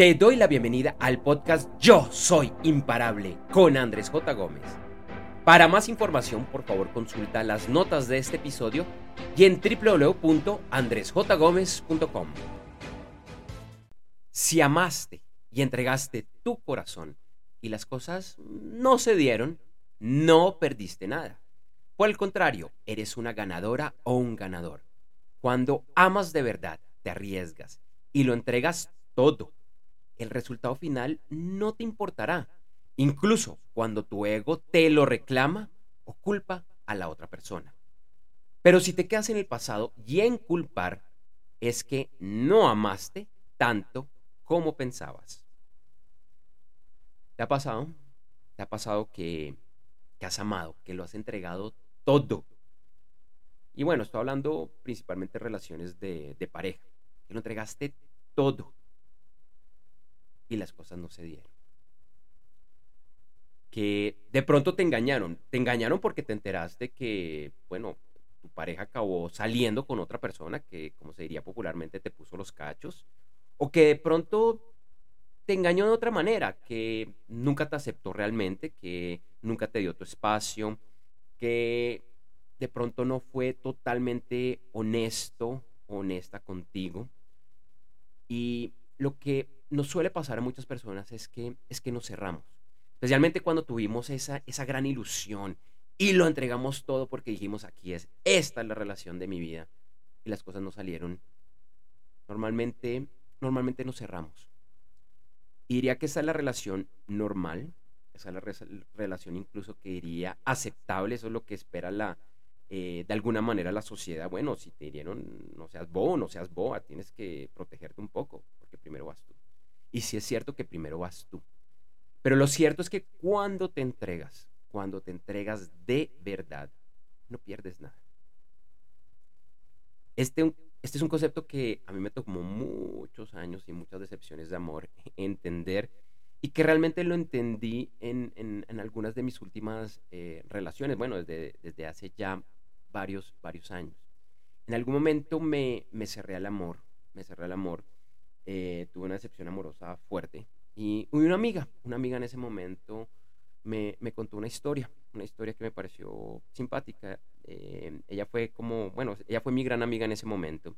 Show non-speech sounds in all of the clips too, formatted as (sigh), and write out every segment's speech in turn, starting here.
Te doy la bienvenida al podcast Yo Soy Imparable con Andrés J. Gómez. Para más información, por favor, consulta las notas de este episodio y en www.andresjgomez.com. Si amaste y entregaste tu corazón y las cosas no se dieron, no perdiste nada. Por el contrario, eres una ganadora o un ganador. Cuando amas de verdad, te arriesgas y lo entregas todo el resultado final no te importará, incluso cuando tu ego te lo reclama o culpa a la otra persona. Pero si te quedas en el pasado y en culpar, es que no amaste tanto como pensabas. ¿Te ha pasado? ¿Te ha pasado que, has amado, que lo has entregado todo? Y bueno, estoy hablando principalmente de relaciones de, de pareja, que lo entregaste todo y las cosas no se dieron. Que de pronto te engañaron. Te engañaron porque te enteraste que, bueno, tu pareja acabó saliendo con otra persona que, como se diría popularmente, te puso los cachos. O que de pronto te engañó de otra manera, que nunca te aceptó realmente, que nunca te dio tu espacio, que de pronto no fue totalmente honesto, honesta contigo. Y lo que nos suele pasar a muchas personas es que, es que nos cerramos. Especialmente cuando tuvimos esa, esa gran ilusión y lo entregamos todo porque dijimos, aquí es, esta es la relación de mi vida. Y las cosas no salieron. Normalmente, normalmente nos cerramos. Diría que esa es la relación normal, esa es la relación incluso que diría aceptable, eso es lo que espera la, eh, de alguna manera la sociedad. Bueno, si te dieron, no seas bobo, no seas boa, tienes que protegerte un poco, porque primero vas tú. Y si es cierto que primero vas tú. Pero lo cierto es que cuando te entregas, cuando te entregas de verdad, no pierdes nada. Este, este es un concepto que a mí me tomó muchos años y muchas decepciones de amor (laughs) entender y que realmente lo entendí en, en, algunas de mis últimas eh, relaciones, bueno, desde, desde hace ya varios, varios años. En algún momento me, me cerré al amor, me cerré al amor eh, tuve una decepción amorosa fuerte. Y una amiga, una amiga en ese momento me, me contó una historia, una historia que me pareció simpática. Eh, ella fue como, bueno, ella fue mi gran amiga en ese momento.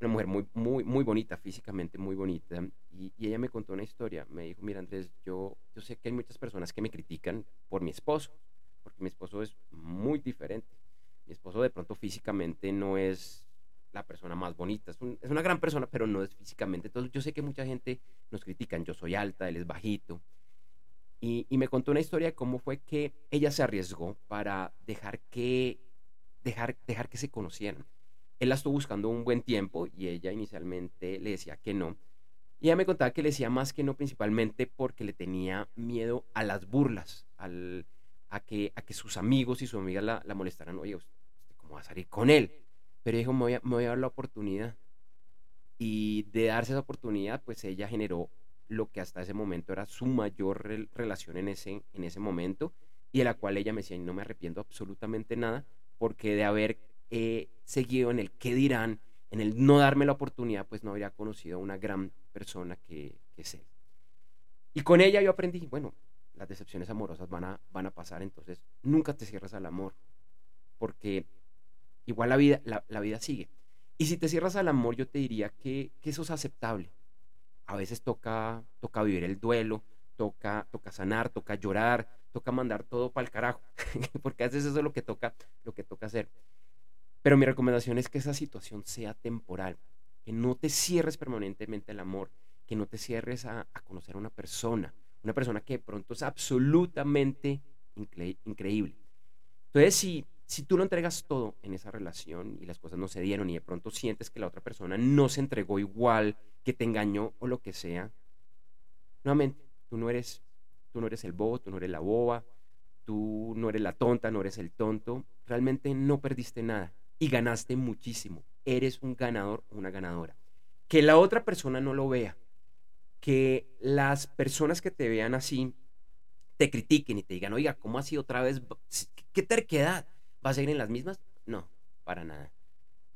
Una mujer muy, muy, muy bonita, físicamente muy bonita. Y, y, ella me contó una historia. Me dijo, mira Andrés, yo, yo sé que hay muchas personas que me critican por mi esposo, porque mi esposo es muy diferente. Mi esposo de pronto físicamente no es la persona más bonita. Es, una gran persona, pero no es físicamente. Entonces yo sé que mucha gente nos critican. Yo soy alta, él es bajito. Y, me contó una historia de cómo fue que ella se arriesgó para dejar que, dejar, dejar que se conocieran. Él la estuvo buscando un buen tiempo y ella inicialmente le decía que no. Y ella me contaba que le decía más que no principalmente porque le tenía miedo a las burlas, al, a, que, a que sus amigos y sus amigas la, molestaran. Oye, ¿cómo va a salir con él? Pero dijo, me voy, a, dar la oportunidad. Y de darse esa oportunidad, pues ella generó lo que hasta ese momento era su mayor relación en ese, en ese momento y de la cual ella me decía, no me arrepiento absolutamente nada, porque de haber eh, seguido en el qué dirán, en el no darme la oportunidad, pues no habría conocido a una gran persona que, que es él. Y con ella yo aprendí, bueno, las decepciones amorosas van a, van a pasar, entonces nunca te cierras al amor, porque igual la vida, la, vida sigue. Y si te cierras al amor, yo te diría que, eso es aceptable. A veces toca, toca vivir el duelo, toca, toca sanar, toca llorar, toca mandar todo para el carajo, (laughs) porque a veces eso es lo que toca, lo que toca hacer. Pero mi recomendación es que esa situación sea temporal, que no te cierres permanentemente al amor, que no te cierres a, conocer a una persona, una persona que de pronto es absolutamente increíble. Entonces, si si tú lo entregas todo en esa relación y las cosas no se dieron y de pronto sientes que la otra persona no se entregó igual, que te engañó o lo que sea, nuevamente, tú no eres, tú no eres el bobo, tú no eres la boba, tú no eres la tonta, no eres el tonto, realmente no perdiste nada y ganaste muchísimo. Eres un ganador o una ganadora. Que la otra persona no lo vea, que las personas que te vean así te critiquen y te digan, oiga, ¿cómo así otra vez? ¿Qué terquedad? ¿Vas a seguir en las mismas? No, para nada.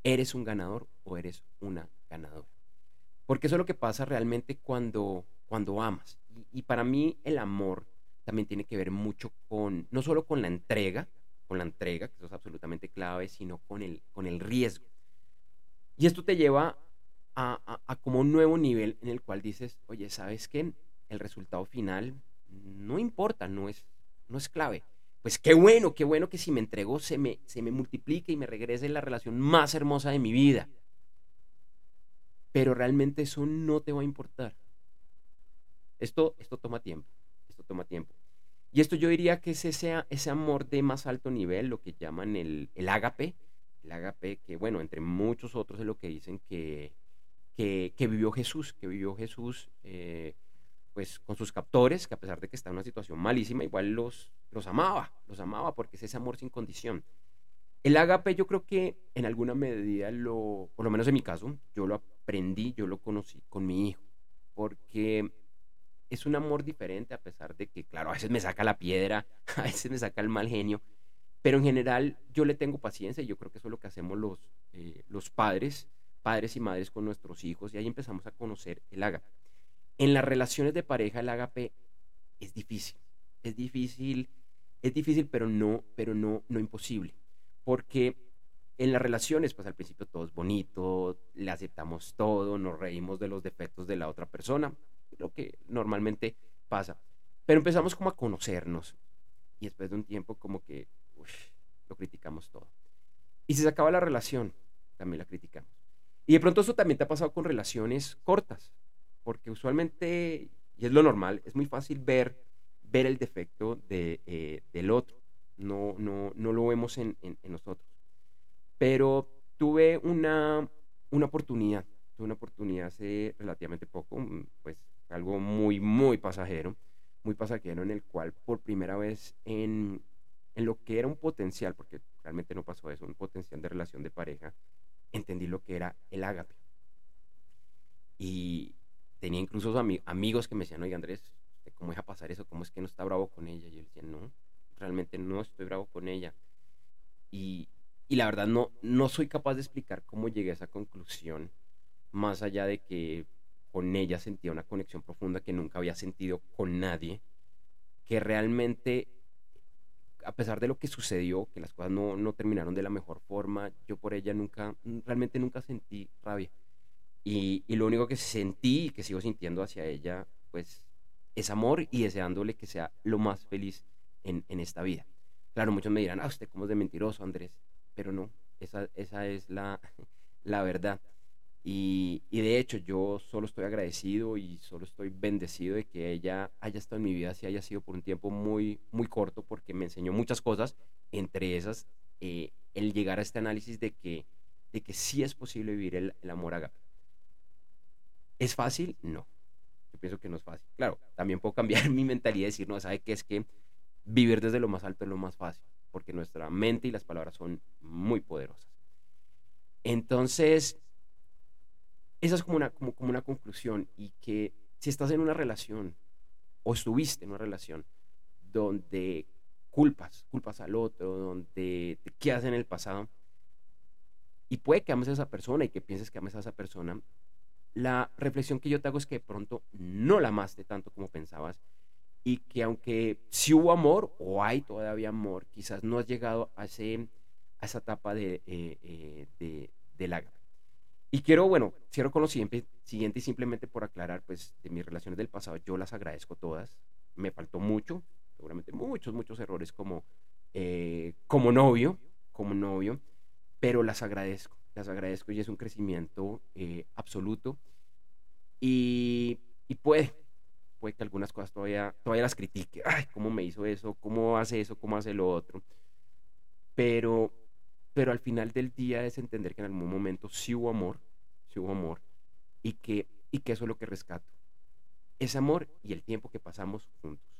¿Eres un ganador o eres una ganadora? Porque eso es lo que pasa realmente cuando, cuando amas. Y, para mí el amor también tiene que ver mucho con, no solo con la entrega, con la entrega, que eso es absolutamente clave, sino con el, con el riesgo. Y esto te lleva a, a, como un nuevo nivel en el cual dices, oye, ¿sabes qué? El resultado final no importa, no es, no es clave. Pues qué bueno, qué bueno que si me entrego se me, se me multiplique y me regrese la relación más hermosa de mi vida. Pero realmente eso no te va a importar. Esto, esto toma tiempo, esto toma tiempo. Y esto yo diría que es ese, ese amor de más alto nivel, lo que llaman el, el ágape. El ágape que, bueno, entre muchos otros es lo que dicen que, que, vivió Jesús, que vivió Jesús eh, pues con sus captores, que a pesar de que está en una situación malísima, igual los, los amaba, los amaba porque es ese amor sin condición. El agape yo creo que en alguna medida, lo, por lo menos en mi caso, yo lo aprendí, yo lo conocí con mi hijo, porque es un amor diferente a pesar de que, claro, a veces me saca la piedra, (laughs) a veces me saca el mal genio, pero en general yo le tengo paciencia y yo creo que eso es lo que hacemos los, eh, los padres, padres y madres con nuestros hijos y ahí empezamos a conocer el agape. En las relaciones de pareja el agape es difícil, es difícil, es difícil, pero no, pero no, no imposible, porque en las relaciones, pues al principio todo es bonito, le aceptamos todo, nos reímos de los defectos de la otra persona, lo que normalmente pasa, pero empezamos como a conocernos y después de un tiempo como que lo criticamos todo. Y si se acaba la relación, también la criticamos. Y de pronto eso también te ha pasado con relaciones cortas, porque usualmente, y es lo normal, es muy fácil ver, ver el defecto de, eh, del otro. No, no, no lo vemos en, en, nosotros. Pero tuve una, una oportunidad, tuve una oportunidad hace relativamente poco, mm, pues algo muy, muy pasajero, muy pasajero en el cual por primera vez en, en lo que era un potencial, porque realmente no pasó eso, un potencial de relación de pareja, entendí lo que era el ágape. Y, tenía incluso amigos que me decían, oye Andrés, ¿cómo deja pasar eso? ¿Cómo es que no está bravo con ella? Y yo decía, no, realmente no estoy bravo con ella. Y, y la verdad no, no soy capaz de explicar cómo llegué a esa conclusión, más allá de que con ella sentía una conexión profunda que nunca había sentido con nadie, que realmente, a pesar de lo que sucedió, que las cosas no, no terminaron de la mejor forma, yo por ella nunca, realmente nunca sentí rabia y, lo único que sentí y que sigo sintiendo hacia ella, pues, es amor y deseándole que sea lo más feliz en, esta vida. Claro, muchos me dirán, ah, usted cómo es de mentiroso, Andrés, pero no, esa, esa es la, (laughs) la verdad. Y, y, de hecho yo solo estoy agradecido y solo estoy bendecido de que ella haya estado en mi vida, si haya sido por un tiempo muy, muy corto, porque me enseñó muchas cosas, entre esas eh, el llegar a este análisis de que, de que sí es posible vivir el, el amor agape. ¿Es fácil? No. Yo pienso que no es fácil. Claro, también puedo cambiar (laughs) mi mentalidad y decir, no, ¿sabe qué? Es que vivir desde lo más alto es lo más fácil, porque nuestra mente y las palabras son muy poderosas. Entonces, esa es como una, como, como una conclusión y que si estás en una relación o estuviste en una relación donde culpas, culpas al otro, donde te quedas en el pasado, y puede que ames a esa persona y que pienses que ames a esa persona, la reflexión que yo te hago es que de pronto no la amaste tanto como pensabas y que aunque sí hubo amor o hay todavía amor, quizás no has llegado a, ese, a esa etapa de, eh, eh, de, de Y quiero, bueno, cierro con lo siguiente, siguiente y simplemente por aclarar, pues de mis relaciones del pasado, yo las agradezco todas, me faltó mucho, seguramente muchos, muchos errores como, eh, como novio, como novio, pero las agradezco las agradezco y es un crecimiento eh, absoluto. Y, y, puede, puede que algunas cosas todavía, todavía las critique. Ay, ¿cómo me hizo eso? ¿Cómo hace eso? ¿Cómo hace lo otro? Pero, pero al final del día es entender que en algún momento sí hubo amor, sí hubo amor, y que, y que eso es lo que rescato. Es amor y el tiempo que pasamos juntos.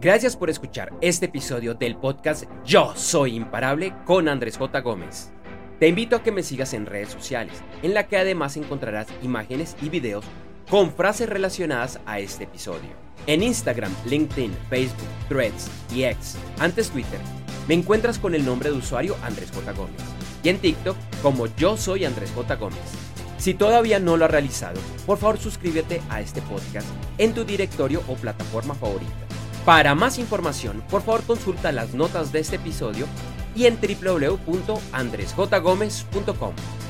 Gracias por escuchar este episodio del podcast Yo Soy Imparable con Andrés J. Gómez. Te invito a que me sigas en redes sociales, en la que además encontrarás imágenes y videos con frases relacionadas a este episodio. En Instagram, LinkedIn, Facebook, Threads y X, antes Twitter, me encuentras con el nombre de usuario Andrés J. Gómez y en TikTok como yo soy Andrés J. Gómez. Si todavía no lo has realizado, por favor suscríbete a este podcast en tu directorio o plataforma favorita. Para más información, por favor consulta las notas de este episodio y en www.andresjgomez.com.